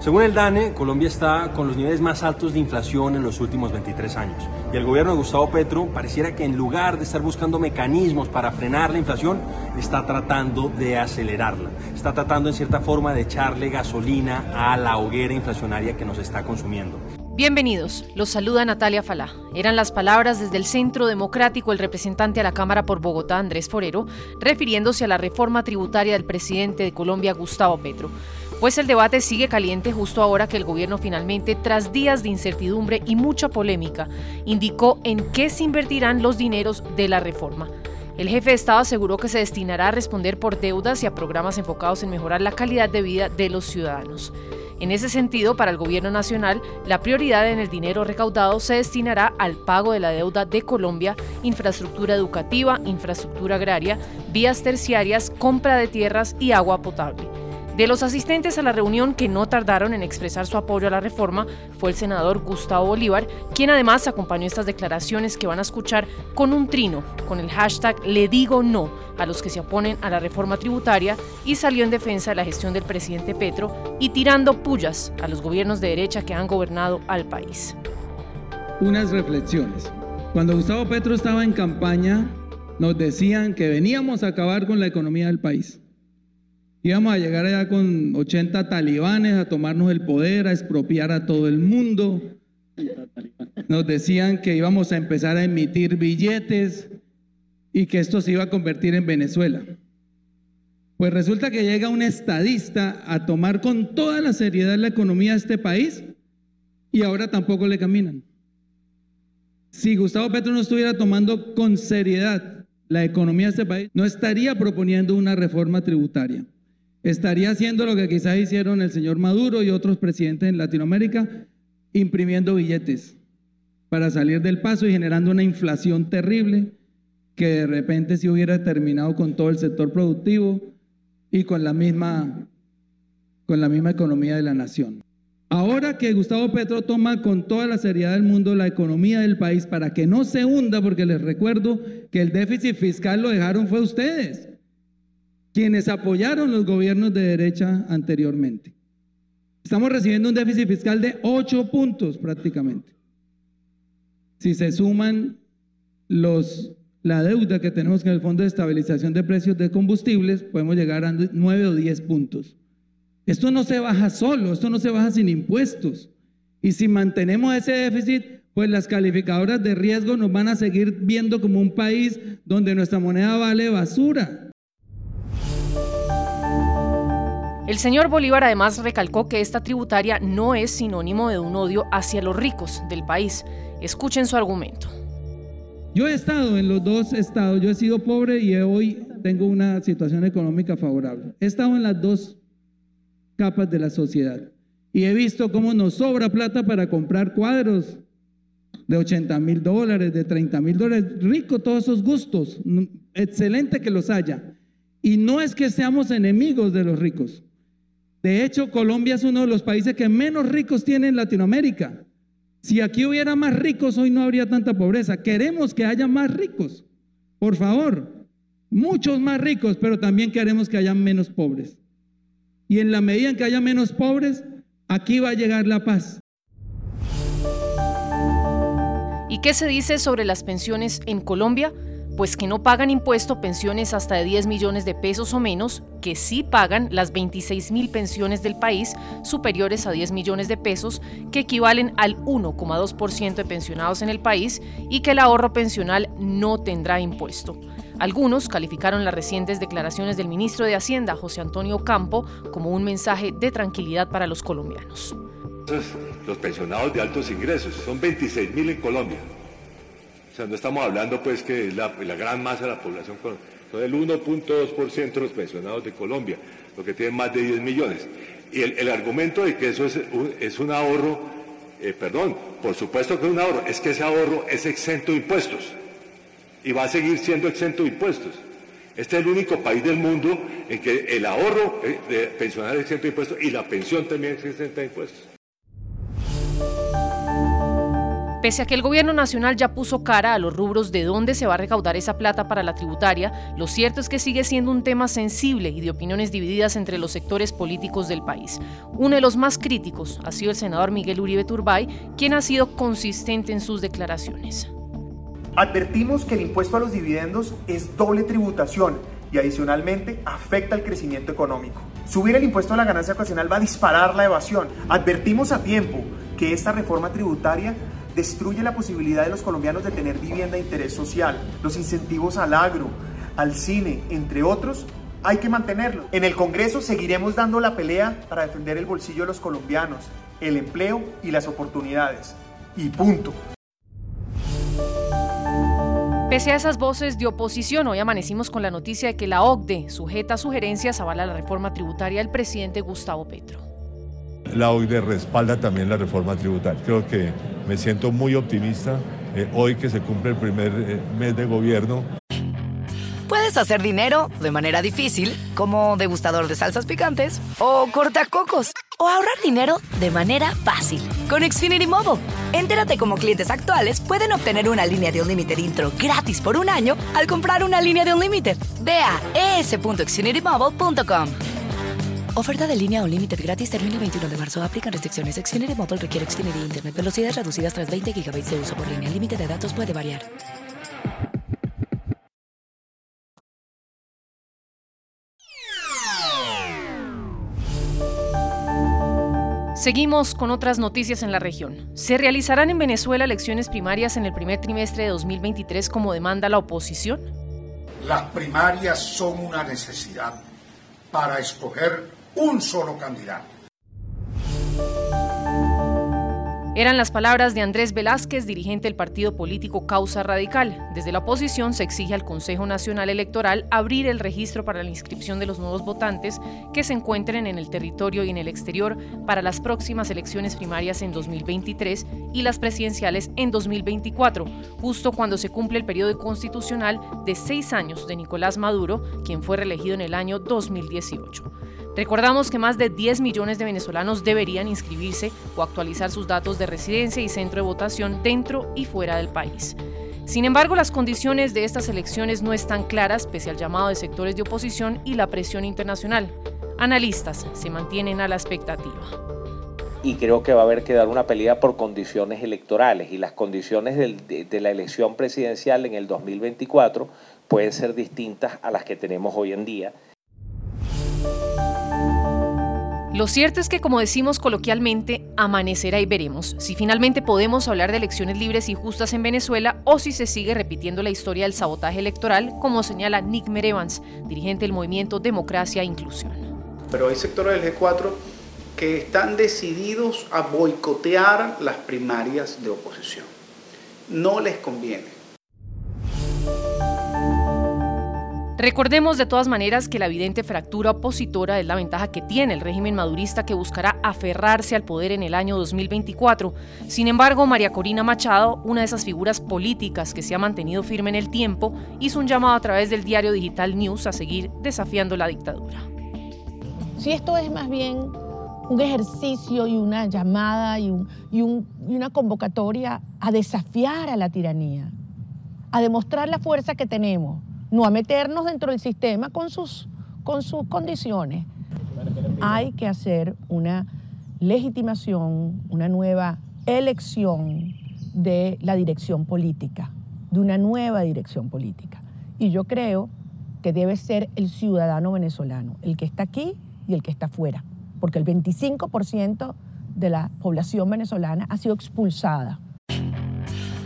Según el DANE, Colombia está con los niveles más altos de inflación en los últimos 23 años. Y el gobierno de Gustavo Petro pareciera que en lugar de estar buscando mecanismos para frenar la inflación, está tratando de acelerarla. Está tratando en cierta forma de echarle gasolina a la hoguera inflacionaria que nos está consumiendo. Bienvenidos, los saluda Natalia Falá. Eran las palabras desde el Centro Democrático el representante a la Cámara por Bogotá, Andrés Forero, refiriéndose a la reforma tributaria del presidente de Colombia, Gustavo Petro pues el debate sigue caliente justo ahora que el gobierno finalmente, tras días de incertidumbre y mucha polémica, indicó en qué se invertirán los dineros de la reforma. El jefe de Estado aseguró que se destinará a responder por deudas y a programas enfocados en mejorar la calidad de vida de los ciudadanos. En ese sentido, para el Gobierno Nacional, la prioridad en el dinero recaudado se destinará al pago de la deuda de Colombia, infraestructura educativa, infraestructura agraria, vías terciarias, compra de tierras y agua potable. De los asistentes a la reunión que no tardaron en expresar su apoyo a la reforma fue el senador Gustavo Bolívar, quien además acompañó estas declaraciones que van a escuchar con un trino, con el hashtag Le digo no a los que se oponen a la reforma tributaria y salió en defensa de la gestión del presidente Petro y tirando pullas a los gobiernos de derecha que han gobernado al país. Unas reflexiones. Cuando Gustavo Petro estaba en campaña, nos decían que veníamos a acabar con la economía del país Íbamos a llegar allá con 80 talibanes a tomarnos el poder, a expropiar a todo el mundo. Nos decían que íbamos a empezar a emitir billetes y que esto se iba a convertir en Venezuela. Pues resulta que llega un estadista a tomar con toda la seriedad la economía de este país y ahora tampoco le caminan. Si Gustavo Petro no estuviera tomando con seriedad la economía de este país, no estaría proponiendo una reforma tributaria estaría haciendo lo que quizás hicieron el señor Maduro y otros presidentes en Latinoamérica, imprimiendo billetes para salir del paso y generando una inflación terrible que de repente se hubiera terminado con todo el sector productivo y con la misma, con la misma economía de la nación. Ahora que Gustavo Petro toma con toda la seriedad del mundo la economía del país para que no se hunda, porque les recuerdo que el déficit fiscal lo dejaron fue ustedes quienes apoyaron los gobiernos de derecha anteriormente. Estamos recibiendo un déficit fiscal de 8 puntos prácticamente. Si se suman los, la deuda que tenemos con el Fondo de Estabilización de Precios de Combustibles, podemos llegar a 9 o 10 puntos. Esto no se baja solo, esto no se baja sin impuestos. Y si mantenemos ese déficit, pues las calificadoras de riesgo nos van a seguir viendo como un país donde nuestra moneda vale basura. El señor Bolívar además recalcó que esta tributaria no es sinónimo de un odio hacia los ricos del país. Escuchen su argumento. Yo he estado en los dos estados, yo he sido pobre y hoy tengo una situación económica favorable. He estado en las dos capas de la sociedad y he visto cómo nos sobra plata para comprar cuadros de 80 mil dólares, de 30 mil dólares. Rico todos esos gustos, excelente que los haya. Y no es que seamos enemigos de los ricos, de hecho, Colombia es uno de los países que menos ricos tiene en Latinoamérica. Si aquí hubiera más ricos, hoy no habría tanta pobreza. Queremos que haya más ricos, por favor. Muchos más ricos, pero también queremos que haya menos pobres. Y en la medida en que haya menos pobres, aquí va a llegar la paz. ¿Y qué se dice sobre las pensiones en Colombia? Pues que no pagan impuesto pensiones hasta de 10 millones de pesos o menos, que sí pagan las 26 mil pensiones del país superiores a 10 millones de pesos, que equivalen al 1,2% de pensionados en el país y que el ahorro pensional no tendrá impuesto. Algunos calificaron las recientes declaraciones del ministro de Hacienda, José Antonio Campo, como un mensaje de tranquilidad para los colombianos. Los pensionados de altos ingresos, son 26 mil en Colombia no estamos hablando pues que la, gran masa de la población, son el 1.2% de los pensionados de Colombia, lo que tienen más de 10 millones. Y el, argumento de que eso es un, es un ahorro, eh, perdón, por supuesto que es un ahorro, es que ese ahorro es exento de impuestos y va a seguir siendo exento de impuestos. Este es el único país del mundo en que el ahorro eh, de pensionar es exento de impuestos y la pensión también es exenta de impuestos. Pese a que el gobierno nacional ya puso cara a los rubros de dónde se va a recaudar esa plata para la tributaria, lo cierto es que sigue siendo un tema sensible y de opiniones divididas entre los sectores políticos del país. Uno de los más críticos ha sido el senador Miguel Uribe Turbay, quien ha sido consistente en sus declaraciones. Advertimos que el impuesto a los dividendos es doble tributación y adicionalmente afecta el crecimiento económico. Subir el impuesto a la ganancia ocasional va a disparar la evasión. Advertimos a tiempo que esta reforma tributaria destruye la posibilidad de los colombianos de tener vivienda de interés social. Los incentivos al agro, al cine, entre otros, hay que mantenerlos. En el Congreso seguiremos dando la pelea para defender el bolsillo de los colombianos, el empleo y las oportunidades. Y punto. Pese a esas voces de oposición, hoy amanecimos con la noticia de que la OCDE, sujeta a sugerencias, avala la reforma tributaria del presidente Gustavo Petro. La OCDE respalda también la reforma tributaria. Creo que me siento muy optimista eh, hoy que se cumple el primer eh, mes de gobierno. Puedes hacer dinero de manera difícil, como degustador de salsas picantes, o cortacocos, o ahorrar dinero de manera fácil con Xfinity Mobile. Entérate cómo clientes actuales pueden obtener una línea de un límite intro gratis por un año al comprar una línea de un límite. Ve a es.xfinitymobile.com. Oferta de línea o límite gratis termina el 21 de marzo. Aplican restricciones. Xfinity Mobile requiere Xfinity Internet. Velocidades reducidas tras 20 GB de uso por línea. El límite de datos puede variar. Seguimos con otras noticias en la región. ¿Se realizarán en Venezuela elecciones primarias en el primer trimestre de 2023 como demanda la oposición? Las primarias son una necesidad para escoger un solo candidato. Eran las palabras de Andrés Velázquez, dirigente del partido político Causa Radical. Desde la oposición se exige al Consejo Nacional Electoral abrir el registro para la inscripción de los nuevos votantes que se encuentren en el territorio y en el exterior para las próximas elecciones primarias en 2023 y las presidenciales en 2024, justo cuando se cumple el periodo constitucional de seis años de Nicolás Maduro, quien fue reelegido en el año 2018. Recordamos que más de 10 millones de venezolanos deberían inscribirse o actualizar sus datos de residencia y centro de votación dentro y fuera del país. Sin embargo, las condiciones de estas elecciones no están claras pese al llamado de sectores de oposición y la presión internacional. Analistas se mantienen a la expectativa. Y creo que va a haber que dar una pelea por condiciones electorales y las condiciones de, la elección presidencial en el 2024 pueden ser distintas a las que tenemos hoy en día. Lo cierto es que, como decimos coloquialmente, amanecerá y veremos si finalmente podemos hablar de elecciones libres y justas en Venezuela o si se sigue repitiendo la historia del sabotaje electoral, como señala Nick Merevans, dirigente del movimiento Democracia e Inclusión. Pero hay sectores del G4 que están decididos a boicotear las primarias de oposición. No les conviene. Recordemos de todas maneras que la evidente fractura opositora es la ventaja que tiene el régimen madurista que buscará aferrarse al poder en el año 2024. Sin embargo, María Corina Machado, una de esas figuras políticas que se ha mantenido firme en el tiempo, hizo un llamado a través del diario digital News a seguir desafiando la dictadura. Si esto es más bien un ejercicio y una llamada y, y una convocatoria a desafiar a la tiranía, a demostrar la fuerza que tenemos no a meternos dentro del sistema con sus, con sus condiciones. Hay que hacer una legitimación, una nueva elección de la dirección política, de una nueva dirección política. Y yo creo que debe ser el ciudadano venezolano, el que está aquí y el que está afuera, porque el 25% de la población venezolana ha sido expulsada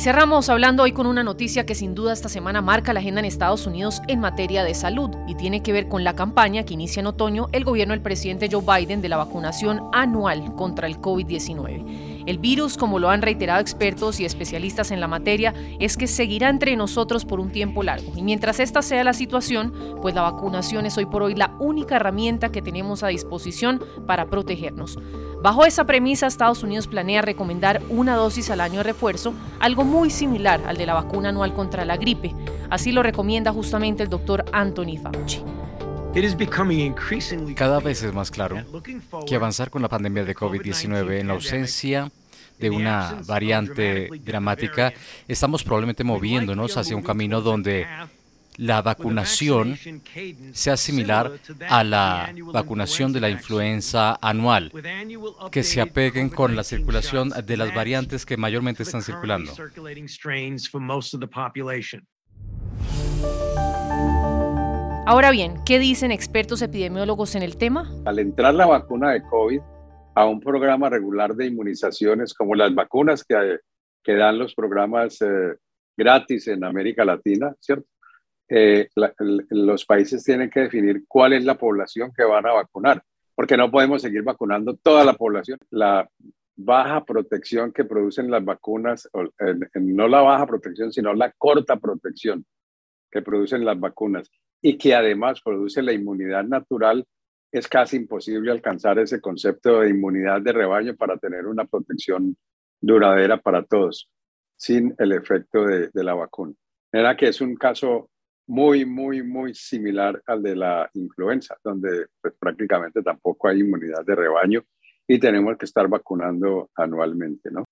Cerramos hablando hoy con una noticia que sin duda esta semana marca la agenda en Estados Unidos en materia de salud y tiene que ver con la campaña que inicia en otoño el gobierno del presidente Joe Biden de la vacunación anual contra el COVID-19. El virus, como lo han reiterado expertos y especialistas en la materia, es que seguirá entre nosotros por un tiempo largo. Y mientras esta sea la situación, pues la vacunación es hoy por hoy la única herramienta que tenemos a disposición para protegernos. Bajo esa premisa, Estados Unidos planea recomendar una dosis al año de refuerzo, algo muy similar al de la vacuna anual contra la gripe. Así lo recomienda justamente el doctor Anthony Fauci. Cada vez es más claro que avanzar con la pandemia de COVID-19 en la ausencia de una variante dramática, estamos probablemente moviéndonos hacia un camino donde la vacunación sea similar a la vacunación de la influenza anual, que se apeguen con la circulación de las variantes que mayormente están circulando. Ahora bien, ¿qué dicen expertos epidemiólogos en el tema? Al entrar la vacuna de COVID a un programa regular de inmunizaciones, como las vacunas que, que dan los programas eh, gratis en América Latina, ¿cierto? Eh, los países tienen que definir cuál es la población que van a vacunar, porque no podemos seguir vacunando toda la población. La baja protección que producen las vacunas, no la baja protección, sino la corta protección que producen las vacunas y que además produce la inmunidad natural, es casi imposible alcanzar ese concepto de inmunidad de rebaño para tener una protección duradera para todos, sin el efecto de, la vacuna. Era que es un caso muy, muy, muy similar al de la influenza, donde pues, prácticamente tampoco hay inmunidad de rebaño y tenemos que estar vacunando anualmente, ¿no?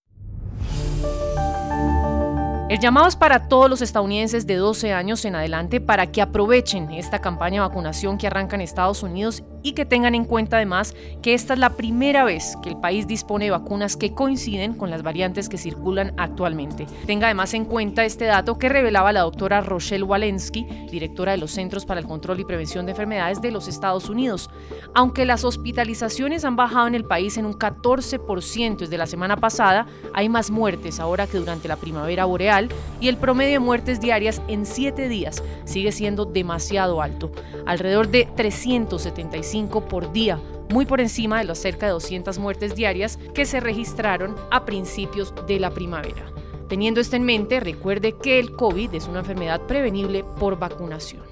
El llamado es para todos los estadounidenses de 12 años en adelante para que aprovechen esta campaña de vacunación que arranca en Estados Unidos y que tengan en cuenta además que esta es la primera vez que el país dispone de vacunas que coinciden con las variantes que circulan actualmente. Tenga además en cuenta este dato que revelaba la doctora Rochelle Walensky, directora de los Centros para el Control y Prevención de Enfermedades de los Estados Unidos. Aunque las hospitalizaciones han bajado en el país en un 14% desde la semana pasada, hay más muertes ahora que durante la primavera boreal y el promedio de muertes diarias en 7 días sigue siendo demasiado alto, alrededor de 375 por día, muy por encima de las cerca de 200 muertes diarias que se registraron a principios de la primavera. Teniendo esto en mente, recuerde que el COVID es una enfermedad prevenible por vacunación.